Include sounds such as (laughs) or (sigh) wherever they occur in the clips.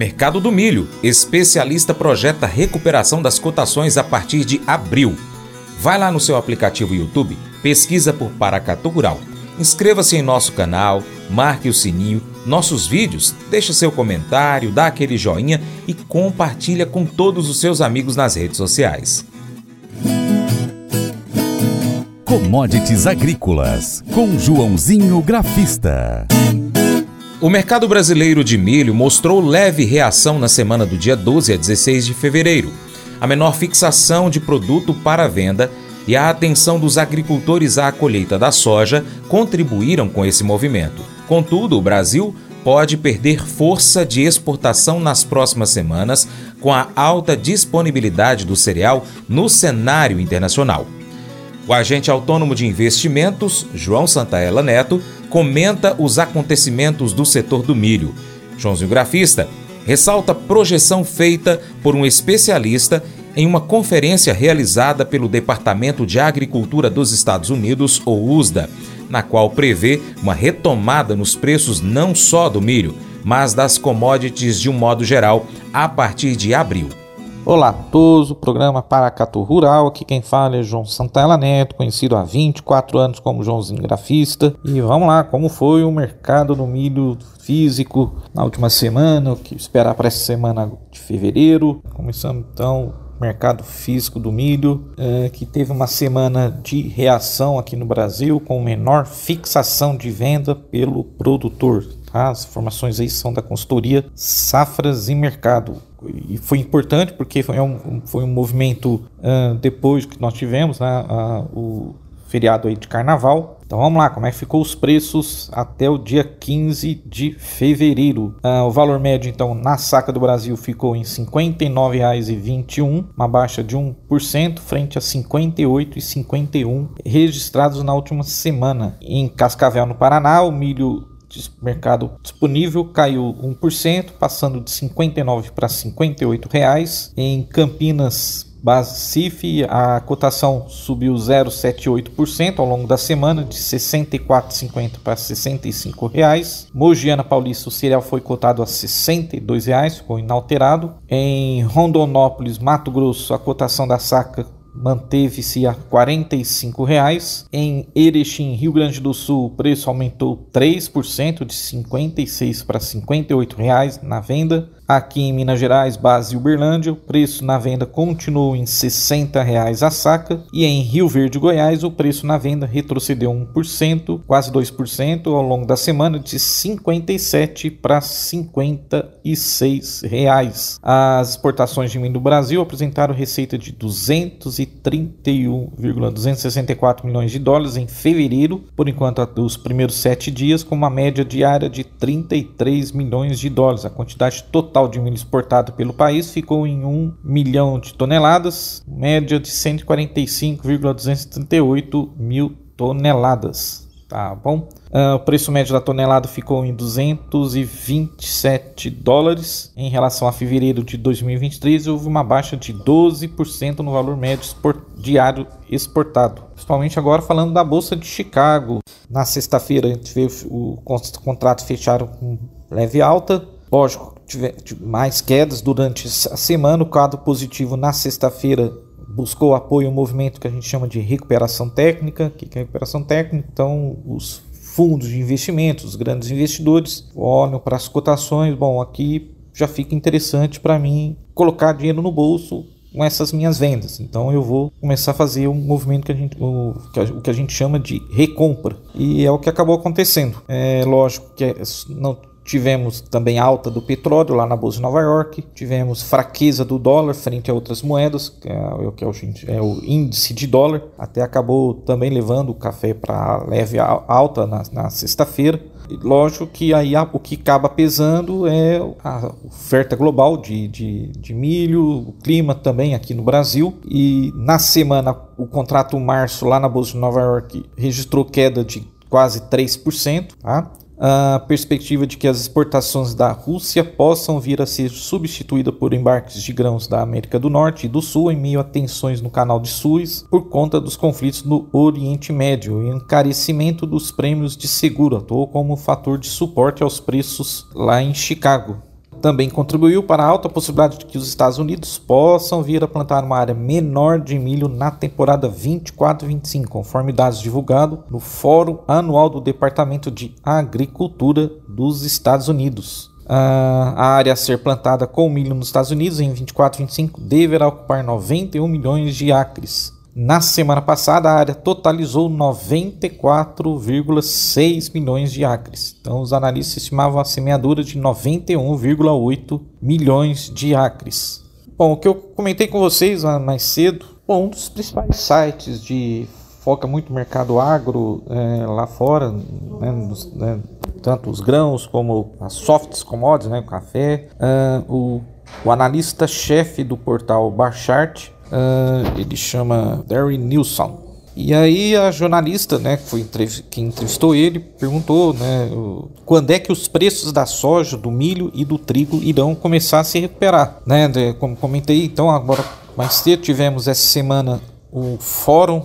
Mercado do Milho. Especialista projeta recuperação das cotações a partir de abril. Vai lá no seu aplicativo YouTube, pesquisa por Paracatu Rural. Inscreva-se em nosso canal, marque o sininho, nossos vídeos, deixe seu comentário, dá aquele joinha e compartilha com todos os seus amigos nas redes sociais. Commodities Agrícolas, com Joãozinho Grafista. O mercado brasileiro de milho mostrou leve reação na semana do dia 12 a 16 de fevereiro. A menor fixação de produto para venda e a atenção dos agricultores à colheita da soja contribuíram com esse movimento. Contudo, o Brasil pode perder força de exportação nas próximas semanas com a alta disponibilidade do cereal no cenário internacional. O agente autônomo de investimentos, João Santaella Neto, comenta os acontecimentos do setor do milho. Joãozinho Grafista ressalta projeção feita por um especialista em uma conferência realizada pelo Departamento de Agricultura dos Estados Unidos, ou USDA, na qual prevê uma retomada nos preços não só do milho, mas das commodities de um modo geral a partir de abril. Olá a todos, o programa Paracatu Rural, aqui quem fala é João Santana Neto, conhecido há 24 anos como Joãozinho Grafista. E vamos lá, como foi o mercado do milho físico na última semana, o que esperar para essa semana de fevereiro. Começamos então mercado físico do milho, é, que teve uma semana de reação aqui no Brasil, com menor fixação de venda pelo produtor. Tá? As informações aí são da consultoria Safras e Mercado e foi importante porque foi um, foi um movimento uh, depois que nós tivemos né, o feriado aí de carnaval. Então vamos lá, como é que ficou os preços até o dia 15 de fevereiro? Uh, o valor médio então na saca do Brasil ficou em R$ 59,21, uma baixa de 1% frente a R$ 58,51 registrados na última semana. Em Cascavel, no Paraná, o milho mercado disponível caiu 1%, passando de 59 para 58 reais. Em Campinas, base CIF, a cotação subiu 0,78% ao longo da semana, de 64,50 para 65 reais. Mogiana Paulista, o cereal foi cotado a 62 reais, ficou inalterado. Em Rondonópolis, Mato Grosso, a cotação da saca manteve-se a R$ 45,00. Em Erechim, Rio Grande do Sul, o preço aumentou 3%, de R$ 56 para R$ 58,00 na venda. Aqui em Minas Gerais, base Uberlândia, o preço na venda continuou em R$ 60,00 a saca. E em Rio Verde, Goiás, o preço na venda retrocedeu 1%, quase 2% ao longo da semana, de 57 para 56 reais. As exportações de milho do Brasil apresentaram receita de 231,264 milhões de dólares em fevereiro, por enquanto dos primeiros sete dias, com uma média diária de 33 milhões de dólares. A quantidade total total de milho exportado pelo país ficou em 1 milhão de toneladas, média de 145,238 mil toneladas. Tá bom? Uh, o preço médio da tonelada ficou em 227 dólares. Em relação a fevereiro de 2023, houve uma baixa de 12% no valor médio export diário exportado. Principalmente agora falando da Bolsa de Chicago. Na sexta-feira, a gente vê o contrato fecharam com leve alta. Lógico, tiver mais quedas durante a semana. O quadro positivo na sexta-feira buscou apoio ao movimento que a gente chama de recuperação técnica. O que é recuperação técnica? Então, os fundos de investimentos, os grandes investidores, olham para as cotações. Bom, aqui já fica interessante para mim colocar dinheiro no bolso com essas minhas vendas. Então eu vou começar a fazer um movimento que a gente, o, que a gente chama de recompra. E é o que acabou acontecendo. É lógico que é, não Tivemos também alta do petróleo lá na Bolsa de Nova York. Tivemos fraqueza do dólar frente a outras moedas, que é, o, que é, o, é o índice de dólar. Até acabou também levando o café para leve alta na, na sexta-feira. Lógico que aí o que acaba pesando é a oferta global de, de, de, milho, o clima também aqui no Brasil. E na semana, o contrato março lá na Bolsa de Nova York registrou queda de quase 3%. Tá? A perspectiva de que as exportações da Rússia possam vir a ser substituídas por embarques de grãos da América do Norte e do Sul em meio a tensões no canal de Suez por conta dos conflitos no Oriente Médio e encarecimento dos prêmios de seguro atuou como fator de suporte aos preços lá em Chicago. Também contribuiu para a alta possibilidade de que os Estados Unidos possam vir a plantar uma área menor de milho na temporada 24-25, conforme dados divulgados no Fórum Anual do Departamento de Agricultura dos Estados Unidos. A área a ser plantada com milho nos Estados Unidos em 24-25 deverá ocupar 91 milhões de acres. Na semana passada, a área totalizou 94,6 milhões de acres. Então, os analistas estimavam a semeadura de 91,8 milhões de acres. Bom, o que eu comentei com vocês mais cedo, bom, um dos principais sites de foca muito mercado agro é, lá fora, né, nos, né, tanto os grãos como as softs commodities, né, o café. Uh, o, o analista-chefe do portal Barchart, uh, ele chama Darry Nilsson. E aí a jornalista, né, que, foi que entrevistou ele, perguntou, né, quando é que os preços da soja, do milho e do trigo irão começar a se recuperar, né? Como comentei, então agora mais cedo tivemos essa semana o fórum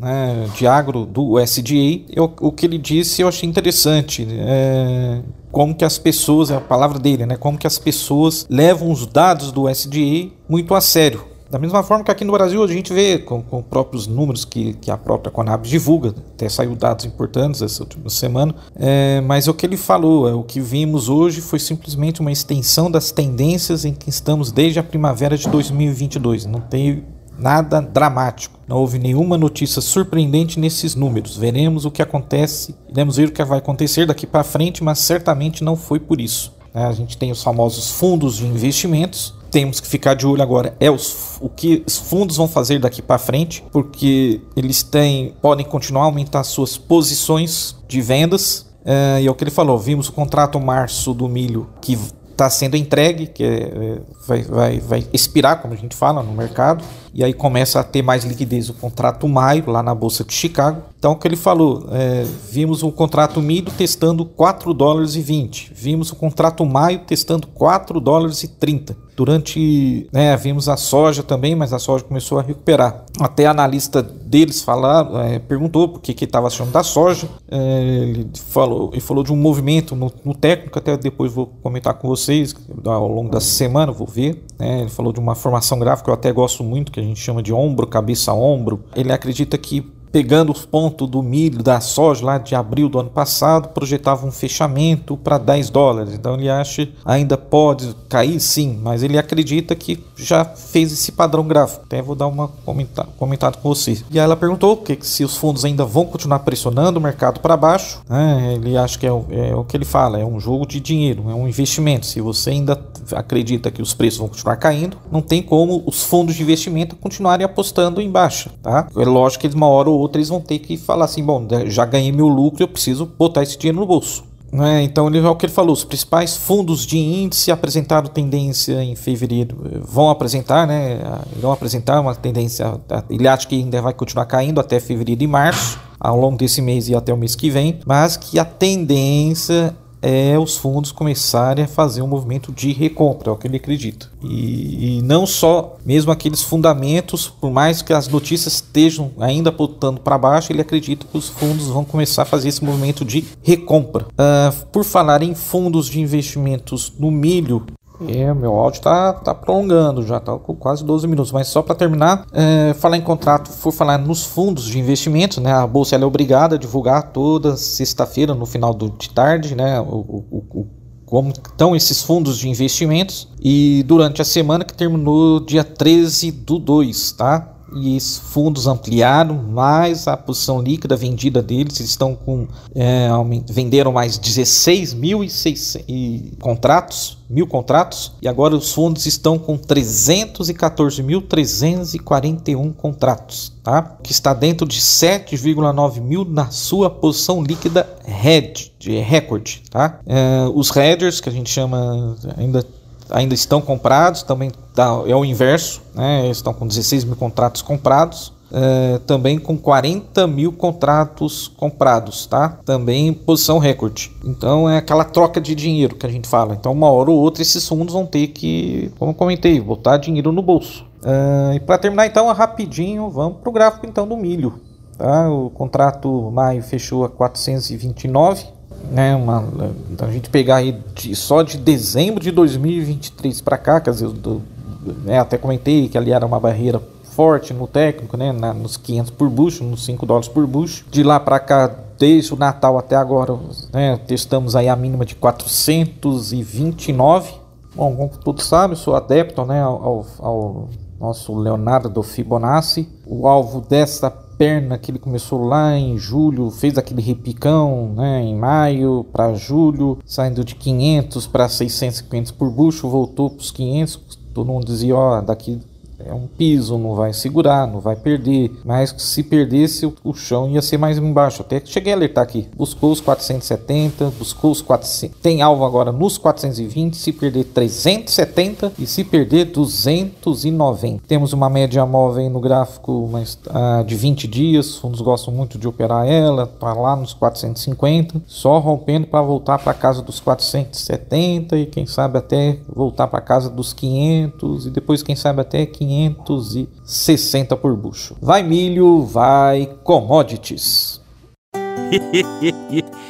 né, de agro do USDA, eu, o que ele disse eu achei interessante. É, como que as pessoas, é a palavra dele, né, como que as pessoas levam os dados do USDA muito a sério. Da mesma forma que aqui no Brasil a gente vê com, com próprios números que, que a própria Conab divulga, até saiu dados importantes essa última semana, é, mas o que ele falou, é, o que vimos hoje foi simplesmente uma extensão das tendências em que estamos desde a primavera de 2022. Não tem nada dramático. Não houve nenhuma notícia surpreendente nesses números. Veremos o que acontece, iremos ver o que vai acontecer daqui para frente, mas certamente não foi por isso. Né? A gente tem os famosos fundos de investimentos. Temos que ficar de olho agora é os, o que os fundos vão fazer daqui para frente, porque eles têm, podem continuar a aumentar suas posições de vendas. É, e é o que ele falou, vimos o contrato março do milho que está sendo entregue, que é, é, vai, vai, vai expirar, como a gente fala, no mercado, e aí começa a ter mais liquidez o contrato maio, lá na Bolsa de Chicago. Então, o que ele falou, é, vimos o contrato milho testando 4 dólares e 20, vimos o contrato maio testando 4 dólares e 30. Durante, né, vimos a soja também, mas a soja começou a recuperar. Até analista deles falar, é, perguntou por que estava achando da soja. É, ele, falou, ele falou de um movimento no, no, técnico, até depois vou comentar com vocês ao longo da semana, vou ver. Né, ele falou de uma formação gráfica que eu até gosto muito, que a gente chama de ombro, cabeça, ombro. Ele acredita que pegando os pontos do milho, da soja lá de abril do ano passado, projetava um fechamento para 10 dólares. Então ele acha ainda pode cair sim, mas ele acredita que já fez esse padrão gráfico. Até vou dar uma comentar, comentado com você. E aí ela perguntou que se os fundos ainda vão continuar pressionando o mercado para baixo. Né? Ele acha que é o, é o que ele fala, é um jogo de dinheiro, é um investimento. Se você ainda acredita que os preços vão continuar caindo, não tem como os fundos de investimento continuarem apostando em baixa. Tá? É lógico que uma hora ou outra eles vão ter que falar assim: bom, já ganhei meu lucro, eu preciso botar esse dinheiro no bolso. Né? Então, ele, é o que ele falou: os principais fundos de índice apresentaram tendência em fevereiro, vão apresentar, né? Irão apresentar uma tendência. Ele acha que ainda vai continuar caindo até fevereiro e março, ao longo desse mês e até o mês que vem, mas que a tendência é os fundos começarem a fazer um movimento de recompra, é o que ele acredita. E, e, não só, mesmo aqueles fundamentos, por mais que as notícias estejam ainda apontando para baixo, ele acredita que os fundos vão começar a fazer esse movimento de recompra. Uh, por falar em fundos de investimentos no milho, é, meu áudio tá, tá prolongando, já tá com quase 12 minutos. Mas só para terminar, é, falar em contrato, for falar nos fundos de investimentos, né? A bolsa é obrigada a divulgar toda sexta-feira, no final do, de tarde, né? O, o, o, como estão esses fundos de investimentos. E durante a semana que terminou dia 13 do 2, tá? E esses fundos ampliaram mais a posição líquida vendida deles. Eles estão com é, venderam mais 16 mil e, e contratos, mil contratos, e agora os fundos estão com 314.341 contratos, tá? Que está dentro de 7,9 mil na sua posição líquida head, de recorde, tá? É, os headers que a gente chama ainda ainda estão comprados, também é o inverso, né? estão com 16 mil contratos comprados, é, também com 40 mil contratos comprados, tá? Também posição recorde. Então é aquela troca de dinheiro que a gente fala. Então uma hora ou outra esses fundos vão ter que, como eu comentei, botar dinheiro no bolso. É, e para terminar então, rapidinho, vamos para o gráfico então do milho. Tá? O contrato maio fechou a 429 né, uma, então a gente pegar aí de, só de dezembro de 2023 para cá, quer dizer, do, né, até comentei que ali era uma barreira forte no técnico, né, na, nos 500 por bucho, nos 5 dólares por bucho. De lá para cá, desde o Natal até agora, né, testamos aí a mínima de 429. Bom, como todos sabem, sou adepto né, ao, ao nosso Leonardo Fibonacci. O alvo dessa perna que ele começou lá em julho, fez aquele repicão, né, em maio para julho, saindo de 500 para 650 por bucho, voltou para os 500. Todo mundo dizia, ó, daqui é um piso, não vai segurar, não vai perder. Mas se perdesse, o, chão ia ser mais embaixo. Até cheguei a alertar aqui. Buscou os 470, buscou os 400. Tem alvo agora nos 420. Se perder 370 e se perder 290. Temos uma média móvel no gráfico mas, uh, de 20 dias. Os fundos gostam muito de operar ela. Tá lá nos 450. Só rompendo para voltar para casa dos 470 e quem sabe até voltar para casa dos 500 e depois quem sabe até 500 560 por bucho. Vai milho, vai commodities. (laughs)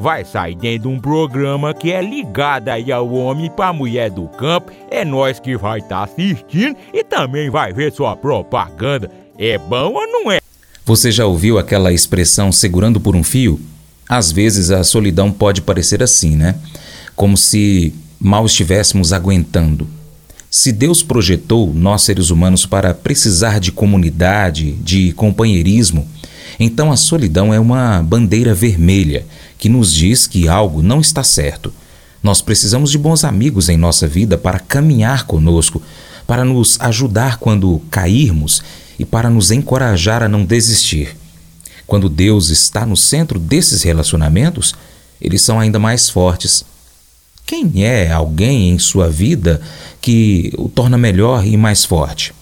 vai sair dentro de um programa que é ligado aí ao homem para a mulher do campo. É nós que vai estar tá assistindo e também vai ver sua propaganda. É bom ou não é? Você já ouviu aquela expressão segurando por um fio? Às vezes a solidão pode parecer assim, né? Como se mal estivéssemos aguentando. Se Deus projetou nós seres humanos para precisar de comunidade, de companheirismo, então a solidão é uma bandeira vermelha que nos diz que algo não está certo. Nós precisamos de bons amigos em nossa vida para caminhar conosco, para nos ajudar quando cairmos e para nos encorajar a não desistir. Quando Deus está no centro desses relacionamentos, eles são ainda mais fortes. Quem é alguém em sua vida que o torna melhor e mais forte?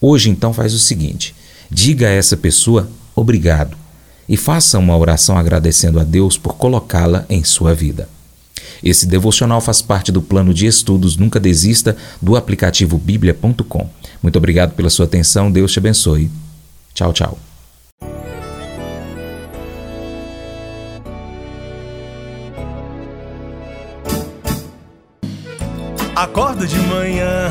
Hoje, então, faz o seguinte: diga a essa pessoa obrigado e faça uma oração agradecendo a Deus por colocá-la em sua vida. Esse devocional faz parte do plano de estudos Nunca Desista do aplicativo bíblia.com. Muito obrigado pela sua atenção, Deus te abençoe. Tchau, tchau. Acordo de manhã